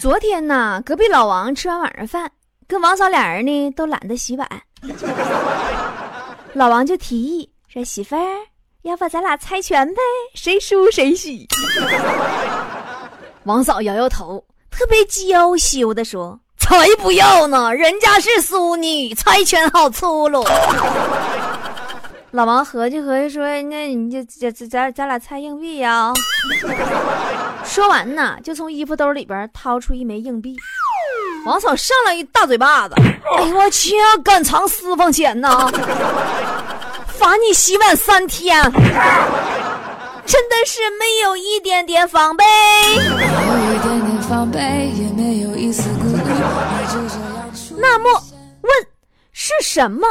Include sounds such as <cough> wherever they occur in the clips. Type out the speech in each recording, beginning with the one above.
昨天呢，隔壁老王吃完晚上饭，跟王嫂俩人呢都懒得洗碗，<laughs> 老王就提议说：“媳妇儿。”要不咱俩猜拳呗，谁输谁洗。<laughs> 王嫂摇摇头，特别娇羞的说：“才不要呢，人家是淑女，猜拳好粗鲁。”老王合计合计说：“那你就咱咱咱俩猜硬币呀。<laughs> ”说完呢，就从衣服兜里边掏出一枚硬币。王嫂上来一大嘴巴子：“哎呦我去，敢藏私房钱呢！” <laughs> 罚你洗碗三天，真的是没有一点点防备。那么问是什么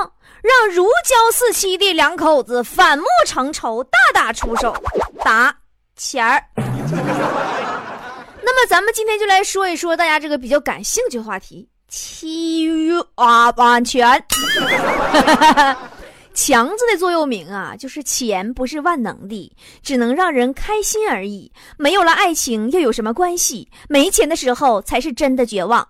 让如胶似漆的两口子反目成仇，大打出手？答：钱儿。那么咱们今天就来说一说大家这个比较感兴趣的话题——其余啊安全。<laughs> 强子的座右铭啊，就是钱不是万能的，只能让人开心而已。没有了爱情又有什么关系？没钱的时候才是真的绝望。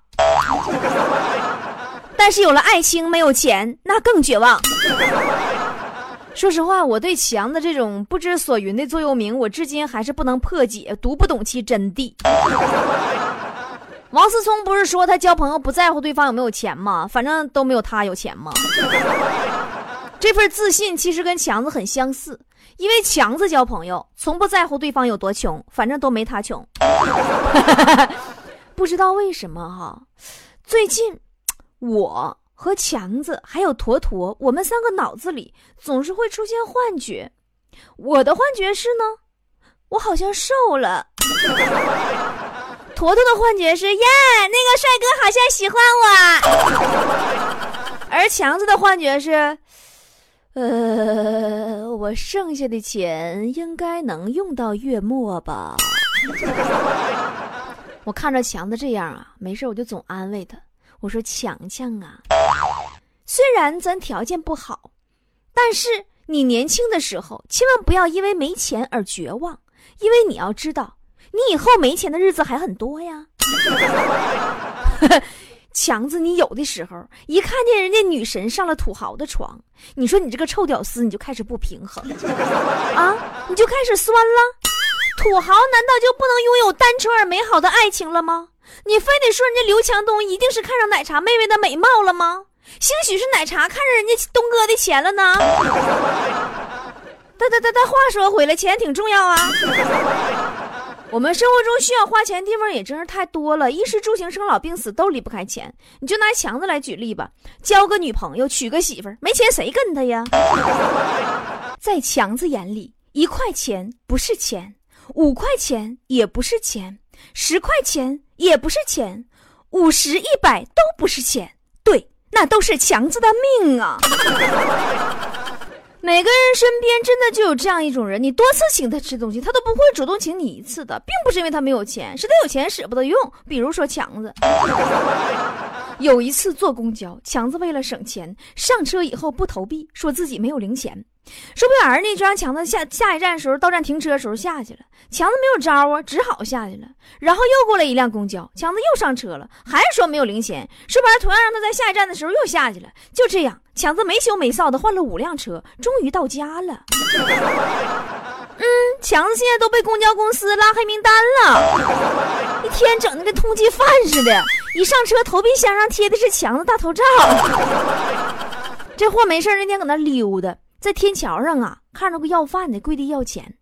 但是有了爱情没有钱，那更绝望。<laughs> 说实话，我对强子这种不知所云的座右铭，我至今还是不能破解，读不懂其真谛。<laughs> 王思聪不是说他交朋友不在乎对方有没有钱吗？反正都没有他有钱吗？<laughs> 这份自信其实跟强子很相似，因为强子交朋友从不在乎对方有多穷，反正都没他穷。不知道为什么哈，最近我和强子还有坨坨，我们三个脑子里总是会出现幻觉。我的幻觉是呢，我好像瘦了。坨坨的幻觉是耶，那个帅哥好像喜欢我。而强子的幻觉是。呃，我剩下的钱应该能用到月末吧。我看着强子这样啊，没事我就总安慰他，我说强强啊，虽然咱条件不好，但是你年轻的时候千万不要因为没钱而绝望，因为你要知道，你以后没钱的日子还很多呀。<laughs> 强子，你有的时候一看见人家女神上了土豪的床，你说你这个臭屌丝，你就开始不平衡啊，你就开始酸了。土豪难道就不能拥有单纯而美好的爱情了吗？你非得说人家刘强东一定是看上奶茶妹妹的美貌了吗？兴许是奶茶看上人家东哥的钱了呢。但但但但话说回来，钱挺重要啊。我们生活中需要花钱的地方也真是太多了，衣食住行、生老病死都离不开钱。你就拿强子来举例吧，交个女朋友、娶个媳妇，没钱谁跟他呀？<laughs> 在强子眼里，一块钱不是钱，五块钱也不是钱，十块钱也不是钱，五十、一百都不是钱。对，那都是强子的命啊！<laughs> 每个人身边真的就有这样一种人，你多次请他吃东西，他都不会主动请你一次的，并不是因为他没有钱，是他有钱舍不得用。比如说强子，有一次坐公交，强子为了省钱，上车以后不投币，说自己没有零钱。说不完呢，就让强子下下一站的时候，到站停车的时候下去了。强子没有招啊，只好下去了。然后又过来一辆公交，强子又上车了，还是说没有零钱。说不完，同样让他在下一站的时候又下去了。就这样，强子没羞没臊的换了五辆车，终于到家了。嗯，强子现在都被公交公司拉黑名单了，一天整的跟通缉犯似的。一上车，投币箱上贴的是强子大头照。这货没事那天搁那溜达。在天桥上啊，看着个要饭的跪地要钱。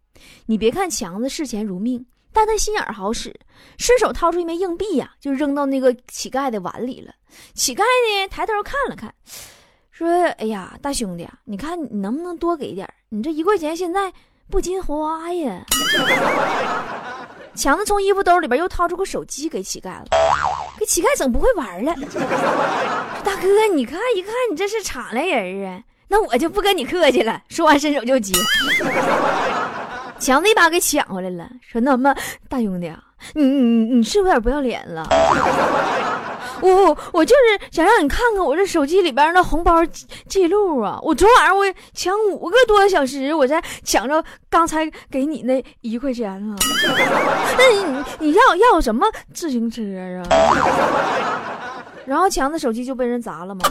你别看强子视钱如命，但他心眼好使，顺手掏出一枚硬币呀，就扔到那个乞丐的碗里了。乞丐呢，抬头看了看，说：“哎呀，大兄弟，你看你能不能多给点？你这一块钱现在不禁花呀。<laughs> ”强子从衣服兜里边又掏出个手机给乞丐了，给乞丐整不会玩了。大哥，你看一看，你这是敞来人啊？那我就不跟你客气了。说完伸手就接，强子一把给抢回来了，说那么大兄弟，你你你是不是有点不要脸了？我我就是想让你看看我这手机里边的红包记记录啊！我昨晚上我抢五个多小时，我才抢着刚才给你那一块钱啊！那你你要要什么自行车啊？然后强子手机就被人砸了吗？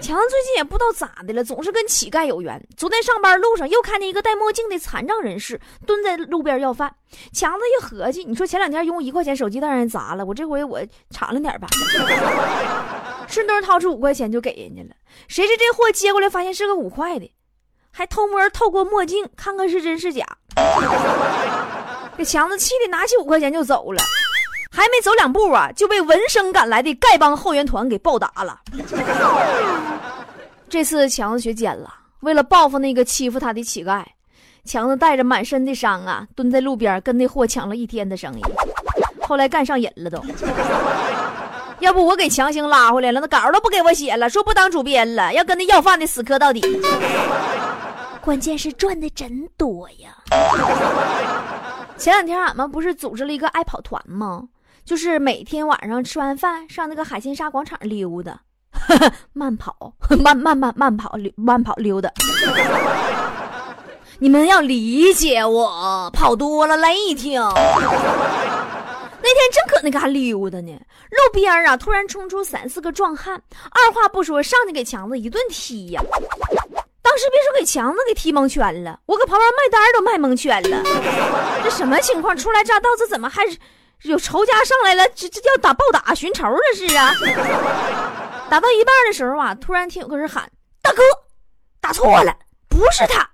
强子最近也不知道咋的了，总是跟乞丐有缘。昨天上班路上又看见一个戴墨镜的残障人士蹲在路边要饭。强子一合计，你说前两天用一块钱手机让人砸了，我这回我敞亮点吧，<laughs> 顺道掏出五块钱就给人家了。谁知这货接过来发现是个五块的，还偷摸透过墨镜看看是真是假。<laughs> 给强子气的拿起五块钱就走了。还没走两步啊，就被闻声赶来的丐帮后援团给暴打了。<laughs> 这次强子学奸了，为了报复那个欺负他的乞丐，强子带着满身的伤啊，蹲在路边跟那货抢了一天的生意。后来干上瘾了都，<laughs> 要不我给强行拉回来了，那稿都不给我写了，说不当主编了，要跟那要饭的死磕到底。关键是赚的真多呀！前两天俺们不是组织了一个爱跑团吗？就是每天晚上吃完饭上那个海心沙广场溜达，<laughs> 慢跑，慢慢慢慢跑慢跑溜达。你们要理解我，跑多了累挺。那天正搁那嘎溜达呢，路边啊突然冲出三四个壮汉，二话不说上去给强子一顿踢呀。当时别说给强子给踢蒙圈了，我搁旁边卖单都卖蒙圈了。这什么情况？初来乍到，这怎么还是？有仇家上来了，这这要打暴打寻仇这是啊！打到一半的时候啊，突然听有个人喊：“大哥，打错了，不是他。”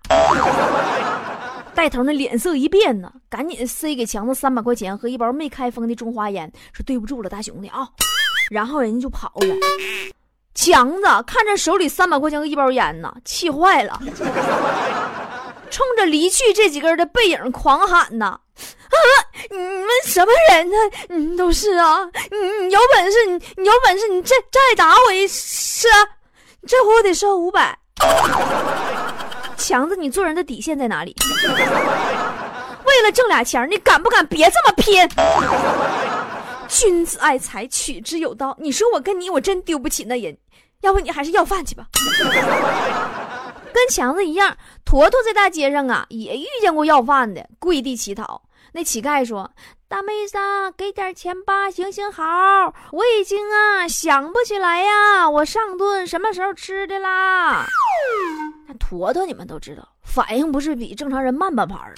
带头那脸色一变呢，赶紧塞给强子三百块钱和一包没开封的中华烟，说：“对不住了，大兄弟啊！”然后人家就跑了。强子看着手里三百块钱和一包烟呢，气坏了，<laughs> 冲着离去这几个人的背影狂喊呐。啊！<laughs> 你们什么人呢？嗯，都是啊。你你有本事，你你有本事，你再再打我一次，这回我得收五百。强子，你做人的底线在哪里？为了挣俩钱，你敢不敢别这么拼？君子爱财，取之有道。你说我跟你，我真丢不起那人。要不你还是要饭去吧。跟强子一样，坨坨在大街上啊，也遇见过要饭的，跪地乞讨。那乞丐说：“大妹子，给点钱吧，行行好，我已经啊想不起来呀，我上顿什么时候吃的啦？” <laughs> 那坨坨你们都知道，反应不是比正常人慢半拍儿。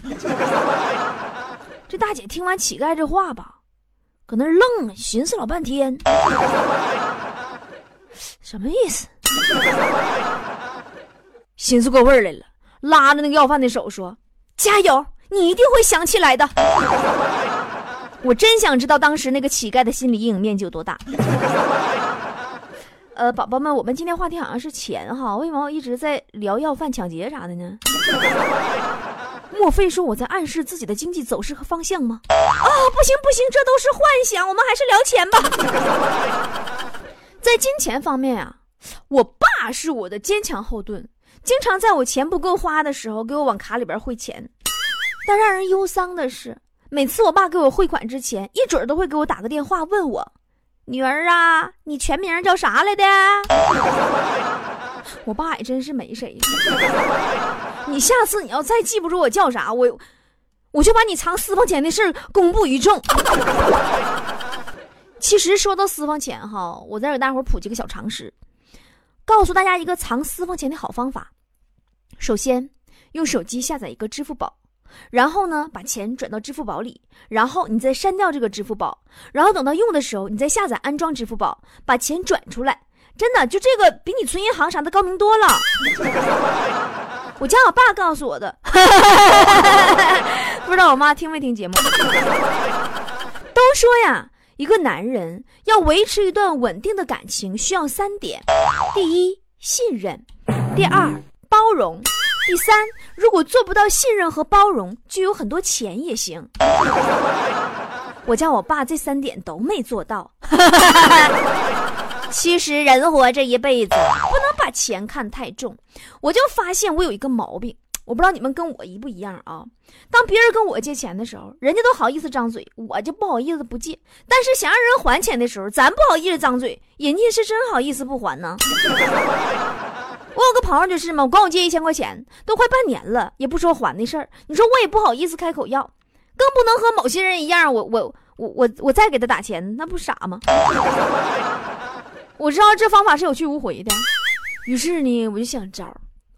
这大姐听完乞丐这话吧，搁那愣了，寻思老半天，<laughs> 什么意思？寻思过味儿来了，拉着那个要饭的手说：“加油！”你一定会想起来的。<laughs> 我真想知道当时那个乞丐的心理阴影面积有多大。<laughs> 呃，宝宝们，我们今天话题好像是钱哈，为什么我一直在聊要饭、抢劫啥的呢？<laughs> 莫非说我在暗示自己的经济走势和方向吗？啊，不行不行，这都是幻想，我们还是聊钱吧。在金钱方面啊，我爸是我的坚强后盾，经常在我钱不够花的时候给我往卡里边汇钱。但让人忧伤的是，每次我爸给我汇款之前，一准都会给我打个电话问我：“女儿啊，你全名叫啥来的？” <laughs> 我爸也真是没谁。你下次你要再记不住我叫啥，我我就把你藏私房钱的事公布于众。其实说到私房钱哈，我再给大伙普及个小常识，告诉大家一个藏私房钱的好方法。首先，用手机下载一个支付宝。然后呢，把钱转到支付宝里，然后你再删掉这个支付宝，然后等到用的时候，你再下载安装支付宝，把钱转出来。真的，就这个比你存银行啥的高明多了。我家我爸告诉我的，<laughs> 不知道我妈听没听节目。都说呀，一个男人要维持一段稳定的感情，需要三点：第一，信任；第二，包容；第三，如果做不到信任和包容，就有很多钱也行。我家我爸这三点都没做到。<laughs> 其实人活这一辈子，不能把钱看太重。我就发现我有一个毛病，我不知道你们跟我一不一样啊。当别人跟我借钱的时候，人家都好意思张嘴，我就不好意思不借。但是想让人还钱的时候，咱不好意思张嘴，人家是真好意思不还呢。我有个朋友就是嘛，我管我借一千块钱，都快半年了，也不说还的事儿。你说我也不好意思开口要，更不能和某些人一样，我我我我我再给他打钱，那不傻吗？<laughs> 我知道这方法是有去无回的，于是呢，我就想招，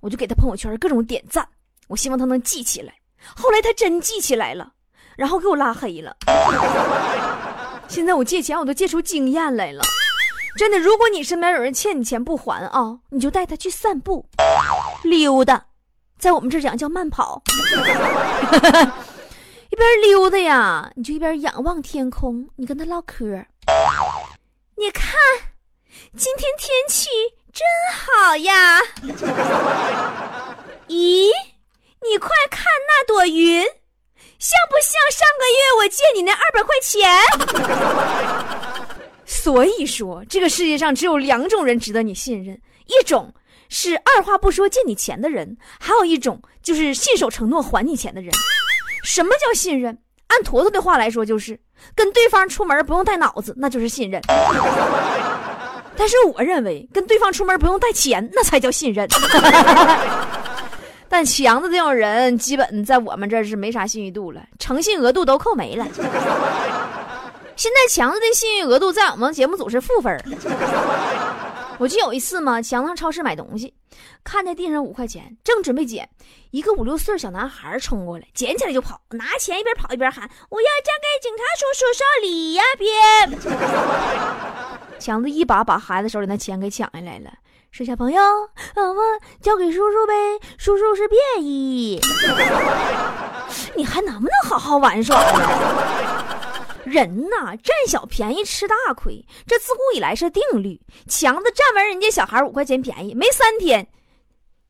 我就给他朋友圈各种点赞，我希望他能记起来。后来他真记起来了，然后给我拉黑了。<laughs> 现在我借钱我都借出经验来了，真的，如果你身边有人欠你钱不还啊，你就带他去散步、溜达，在我们这讲叫慢跑，<laughs> 一边溜达呀，你就一边仰望天空，你跟他唠嗑，你看。今天天气真好呀！<laughs> 咦，你快看那朵云，像不像上个月我借你那二百块钱？<laughs> 所以说，这个世界上只有两种人值得你信任：一种是二话不说借你钱的人，还有一种就是信守承诺还你钱的人。什么叫信任？按坨坨的话来说，就是跟对方出门不用带脑子，那就是信任。但是我认为，跟对方出门不用带钱，那才叫信任。<laughs> 但强子这种人，基本在我们这是没啥信誉度了，诚信额度都扣没了。现在强子的信誉额度在我们节目组是负分。我就有一次嘛，强子上超市买东西，看见地上五块钱，正准备捡，一个五六岁小男孩冲过来，捡起来就跑，拿钱一边跑一边喊：“我要嫁给警察叔叔少李呀，别！” <laughs> 强子一把把孩子手里那钱给抢下来了，说：“小朋友，我交给叔叔呗，叔叔是便衣。<laughs> 你还能不能好好玩耍了？人呐，占小便宜吃大亏，这自古以来是定律。强子占完人家小孩五块钱便宜，没三天，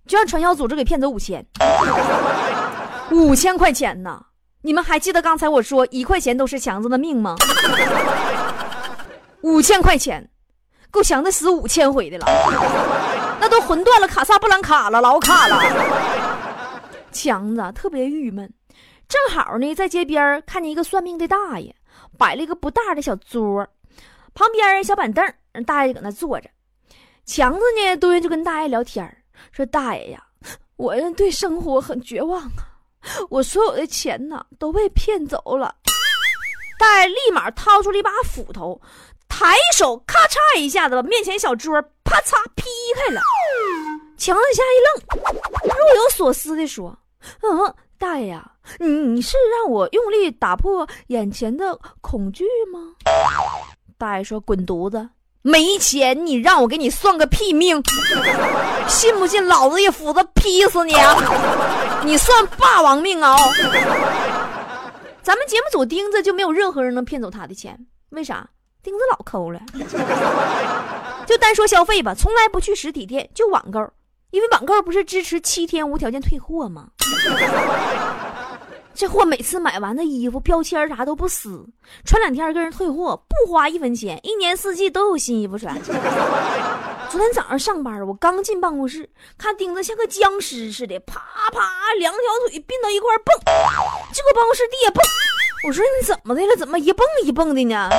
就让传销组织给骗走五千，五千块钱呢！你们还记得刚才我说一块钱都是强子的命吗？”五千块钱，够强的死五千回的了，那都魂断了卡萨布兰卡了，老卡了。强子特别郁闷，正好呢在街边看见一个算命的大爷，摆了一个不大的小桌，旁边小板凳，大爷搁那坐着。强子呢蹲下就跟大爷聊天说：“大爷呀，我对生活很绝望啊，我所有的钱呢都被骗走了。”大爷立马掏出了一把斧头。抬手咔嚓一下子把面前小桌啪嚓劈开了，强子吓一愣，若有所思地说：“嗯，大爷呀，你你是让我用力打破眼前的恐惧吗？”大爷说：“滚犊子，没钱你让我给你算个屁命！信不信老子一斧子劈死你啊？你算霸王命啊！”咱们节目组钉子就没有任何人能骗走他的钱，为啥？钉子老抠了，<laughs> 就单说消费吧，从来不去实体店，就网购，因为网购不是支持七天无条件退货吗？<laughs> 这货每次买完的衣服标签啥都不撕，穿两天跟人退货，不花一分钱，一年四季都有新衣服穿。<laughs> 昨天早上上班，我刚进办公室，看钉子像个僵尸似的，啪啪两条腿并到一块蹦，就搁办公室地下蹦。我说你怎么的了？怎么一蹦一蹦的呢？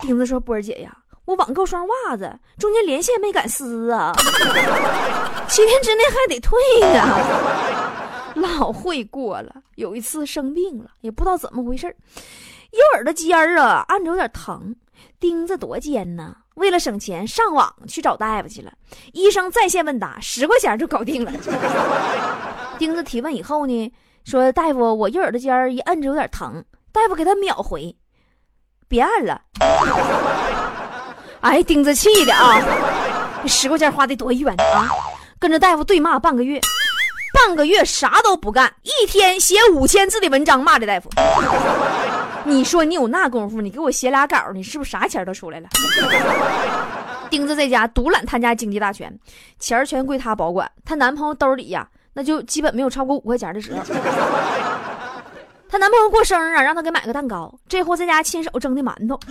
钉子说：“波儿姐呀，我网购双袜子，中间连线没敢撕啊，七天之内还得退呀。老会过了。有一次生病了，也不知道怎么回事右耳朵尖儿啊按着有点疼。钉子多尖呢，为了省钱，上网去找大夫去了。医生在线问答，十块钱就搞定了。<laughs> 钉子提问以后呢，说大夫，我右耳朵尖儿一摁着有点疼。”大夫给他秒回，别按了。哎，钉子气的啊！这十块钱花的多冤啊！跟着大夫对骂半个月，半个月啥都不干，一天写五千字的文章骂这大夫。你说你有那功夫，你给我写俩稿，你是不是啥钱都出来了？<laughs> 钉子在家独揽他家经济大权，钱全归他保管。她男朋友兜里呀那就基本没有超过五块钱的时候。她男朋友过生日啊，让她给买个蛋糕，这货在家亲手蒸的馒头，<laughs>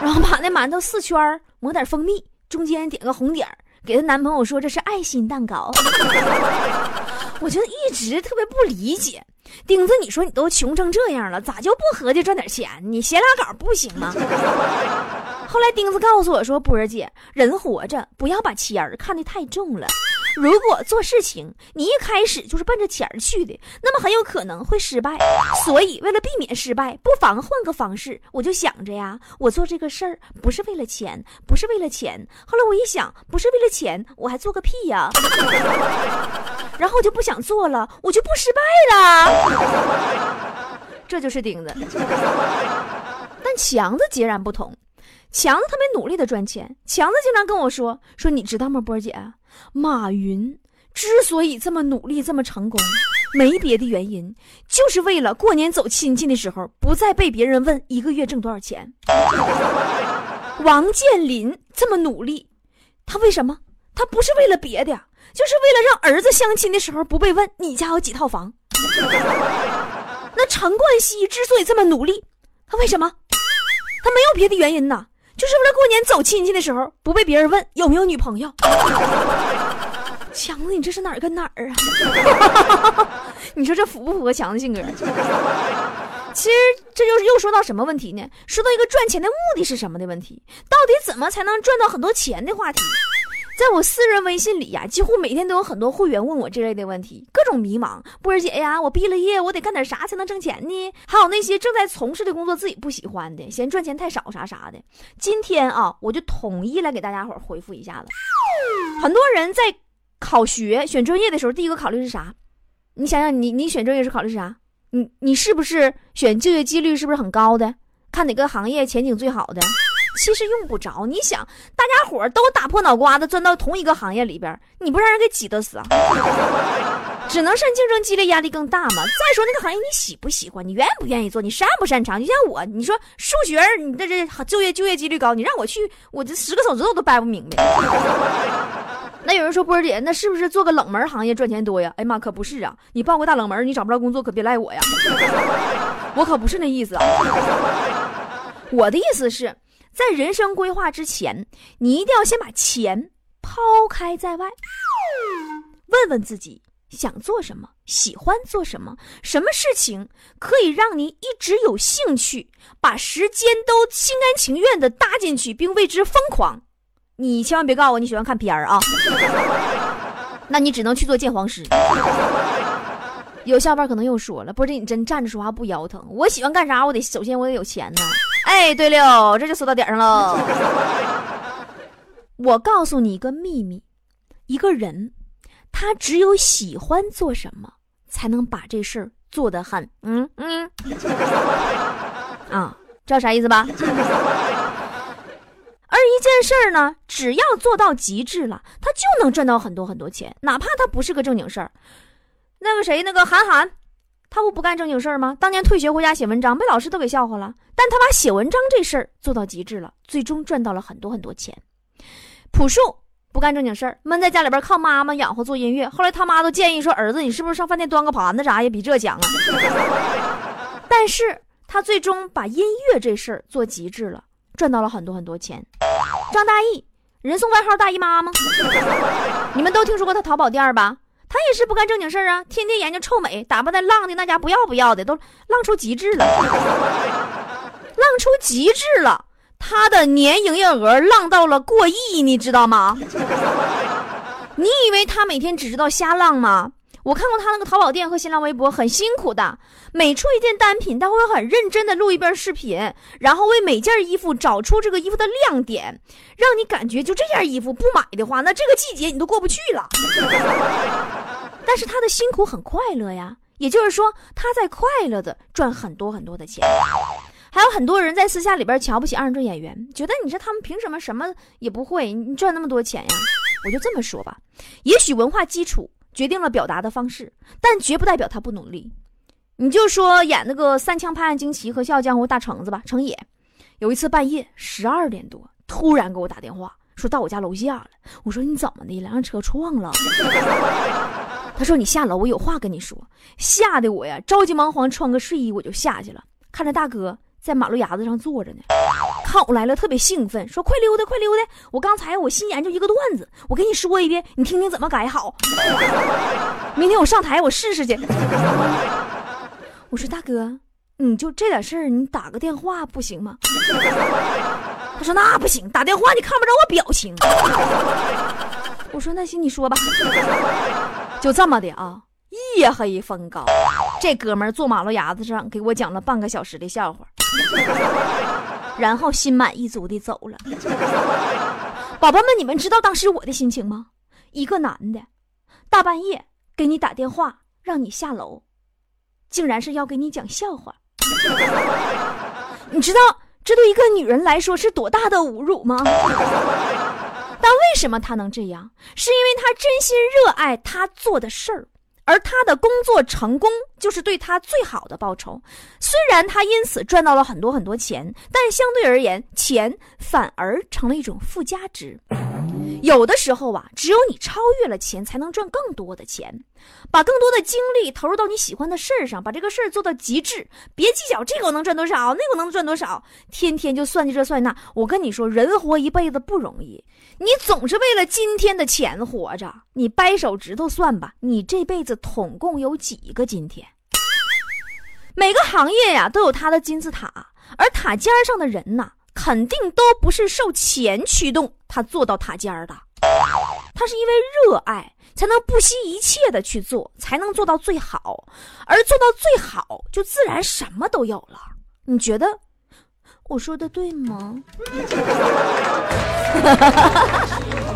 然后把那馒头四圈抹点蜂蜜，中间点个红点给她男朋友说这是爱心蛋糕。<laughs> 我就一直特别不理解，钉子，你说你都穷成这样了，咋就不合计赚点钱？你写俩稿不行吗？<laughs> 后来钉子告诉我说：“波儿姐，人活着不要把钱儿看得太重了。如果做事情你一开始就是奔着钱儿去的，那么很有可能会失败。所以为了避免失败，不妨换个方式。我就想着呀，我做这个事儿不是为了钱，不是为了钱。后来我一想，不是为了钱，我还做个屁呀！然后我就不想做了，我就不失败了。这就是钉子。但强子截然不同。”强子特别努力的赚钱。强子经常跟我说：“说你知道吗，波姐，马云之所以这么努力、这么成功，没别的原因，就是为了过年走亲戚的时候不再被别人问一个月挣多少钱。王健林这么努力，他为什么？他不是为了别的，就是为了让儿子相亲的时候不被问你家有几套房。那陈冠希之所以这么努力，他为什么？他没有别的原因呐。”就是为了过年走亲戚的时候不被别人问有没有女朋友。强子，你这是哪儿跟哪儿啊？<laughs> 你说这符不符合强子性格？其实这就是又说到什么问题呢？说到一个赚钱的目的是什么的问题，到底怎么才能赚到很多钱的话题。在我私人微信里呀，几乎每天都有很多会员问我这类的问题，各种迷茫。波儿姐呀，我毕了业，我得干点啥才能挣钱呢？还有那些正在从事的工作自己不喜欢的，嫌赚钱太少啥啥的。今天啊，我就统一来给大家伙回复一下子。很多人在考学选专业的时候，第一个考虑是啥？你想想，你你选专业是考虑啥？你你是不是选就业几率是不是很高的？看哪个行业前景最好的？其实用不着，你想，大家伙都打破脑瓜子钻到同一个行业里边，你不让人给挤得死啊？<laughs> 只能是竞争激烈，压力更大嘛。再说那个行业你喜不喜欢，你愿不愿意做，你擅不擅长？就像我，你说数学，你这这就业就业几率高，你让我去，我这十个手指头都掰不明白。<laughs> 那有人说波儿姐，那是不是做个冷门行业赚钱多呀？哎妈，可不是啊！你报个大冷门，你找不着工作，可别赖我呀！<laughs> 我可不是那意思啊。我的意思是。在人生规划之前，你一定要先把钱抛开在外，问问自己想做什么，喜欢做什么，什么事情可以让你一直有兴趣，把时间都心甘情愿的搭进去，并为之疯狂。你千万别告诉我你喜欢看片儿啊，<laughs> 那你只能去做鉴黄师。有小伙伴可能又说了，不是你真站着说话不腰疼？我喜欢干啥？我得首先我得有钱呢。哎，对了，这就说到点上了。我告诉你一个秘密：一个人，他只有喜欢做什么，才能把这事儿做得很……嗯嗯。啊，知道啥意思吧？而一件事儿呢，只要做到极致了，他就能赚到很多很多钱，哪怕他不是个正经事儿。那个谁，那个韩寒。他不不干正经事儿吗？当年退学回家写文章，被老师都给笑话了。但他把写文章这事儿做到极致了，最终赚到了很多很多钱。朴树不干正经事儿，闷在家里边靠妈妈养活做音乐。后来他妈都建议说：“儿子，你是不是上饭店端个盘子啥也比这强啊？” <laughs> 但是他最终把音乐这事儿做极致了，赚到了很多很多钱。张大奕，人送外号大姨妈吗？你们都听说过他淘宝店吧？他也是不干正经事儿啊，天天研究臭美，打扮的浪的那家不要不要的，都浪出极致了，<laughs> 浪出极致了。他的年营业额浪到了过亿，你知道吗？你以为他每天只知道瞎浪吗？我看过他那个淘宝店和新浪微博，很辛苦的。每出一件单品，他会很认真的录一遍视频，然后为每件衣服找出这个衣服的亮点，让你感觉就这件衣服不买的话，那这个季节你都过不去了。但是他的辛苦很快乐呀，也就是说他在快乐的赚很多很多的钱。还有很多人在私下里边瞧不起二人转演员，觉得你说他们凭什么什么也不会，你赚那么多钱呀？我就这么说吧，也许文化基础。决定了表达的方式，但绝不代表他不努力。你就说演那个《三枪拍案惊奇》和《笑傲江湖》大橙子吧，成也。有一次半夜十二点多，突然给我打电话，说到我家楼下了。我说你怎么的了？让车撞了？他说：“你下楼，我有话跟你说。”吓得我呀，着急忙慌穿个睡衣我就下去了，看着大哥在马路牙子上坐着呢，看我来了特别兴奋，说：“快溜达，快溜达！我刚才我新研究一个段子，我给你说一遍，你听听怎么改好。<laughs> 明天我上台我试试去。”我说：“大哥，你就这点事儿，你打个电话不行吗？” <laughs> 他说：“那不行，打电话你看不着我表情。<laughs> ”我说：“那行，你说吧。”就这么的啊，夜黑风高，这哥们儿坐马路牙子上给我讲了半个小时的笑话，<laughs> 然后心满意足的走了。宝宝们，你们知道当时我的心情吗？一个男的，大半夜给你打电话让你下楼，竟然是要给你讲笑话。<laughs> 你知道这对一个女人来说是多大的侮辱吗？但为什么他能这样？是因为他真心热爱他做的事儿，而他的工作成功就是对他最好的报酬。虽然他因此赚到了很多很多钱，但相对而言，钱反而成了一种附加值。有的时候啊，只有你超越了钱，才能赚更多的钱。把更多的精力投入到你喜欢的事儿上，把这个事儿做到极致，别计较这个我能赚多少，那个能赚多少，天天就算计这算计那。我跟你说，人活一辈子不容易，你总是为了今天的钱活着。你掰手指头算吧，你这辈子统共有几个今天？每个行业呀都有它的金字塔，而塔尖上的人呐。肯定都不是受钱驱动，他做到塔尖的，他是因为热爱，才能不惜一切的去做，才能做到最好，而做到最好，就自然什么都有了。你觉得我说的对吗？<laughs>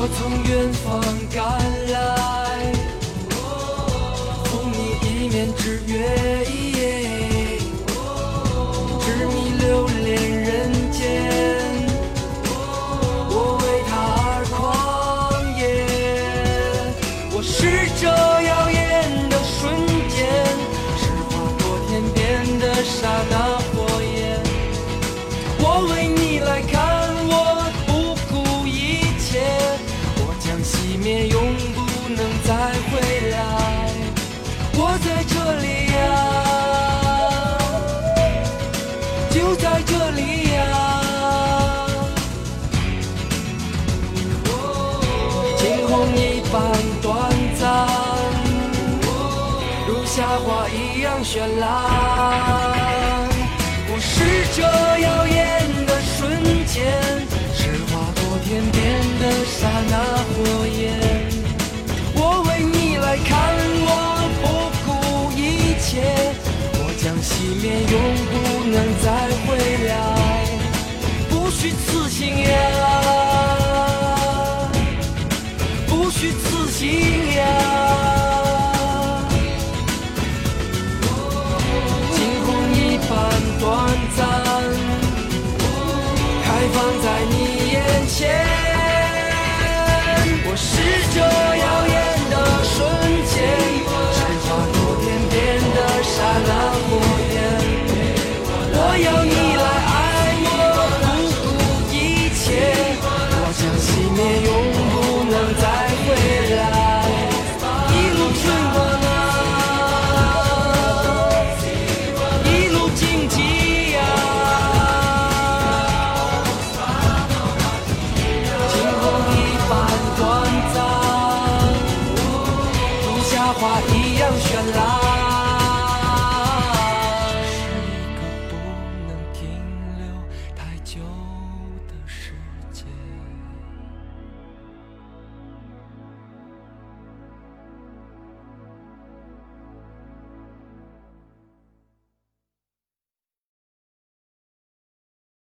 我从远方赶来。般短暂，如夏花一样绚烂。不是这耀眼的瞬间，是划过天边的刹那火焰。我为你来看，我不顾一切，我将熄灭，永不能再回来。不虚此行呀，去自信呀。惊鸿一般短暂开放在你眼前。我是这耀眼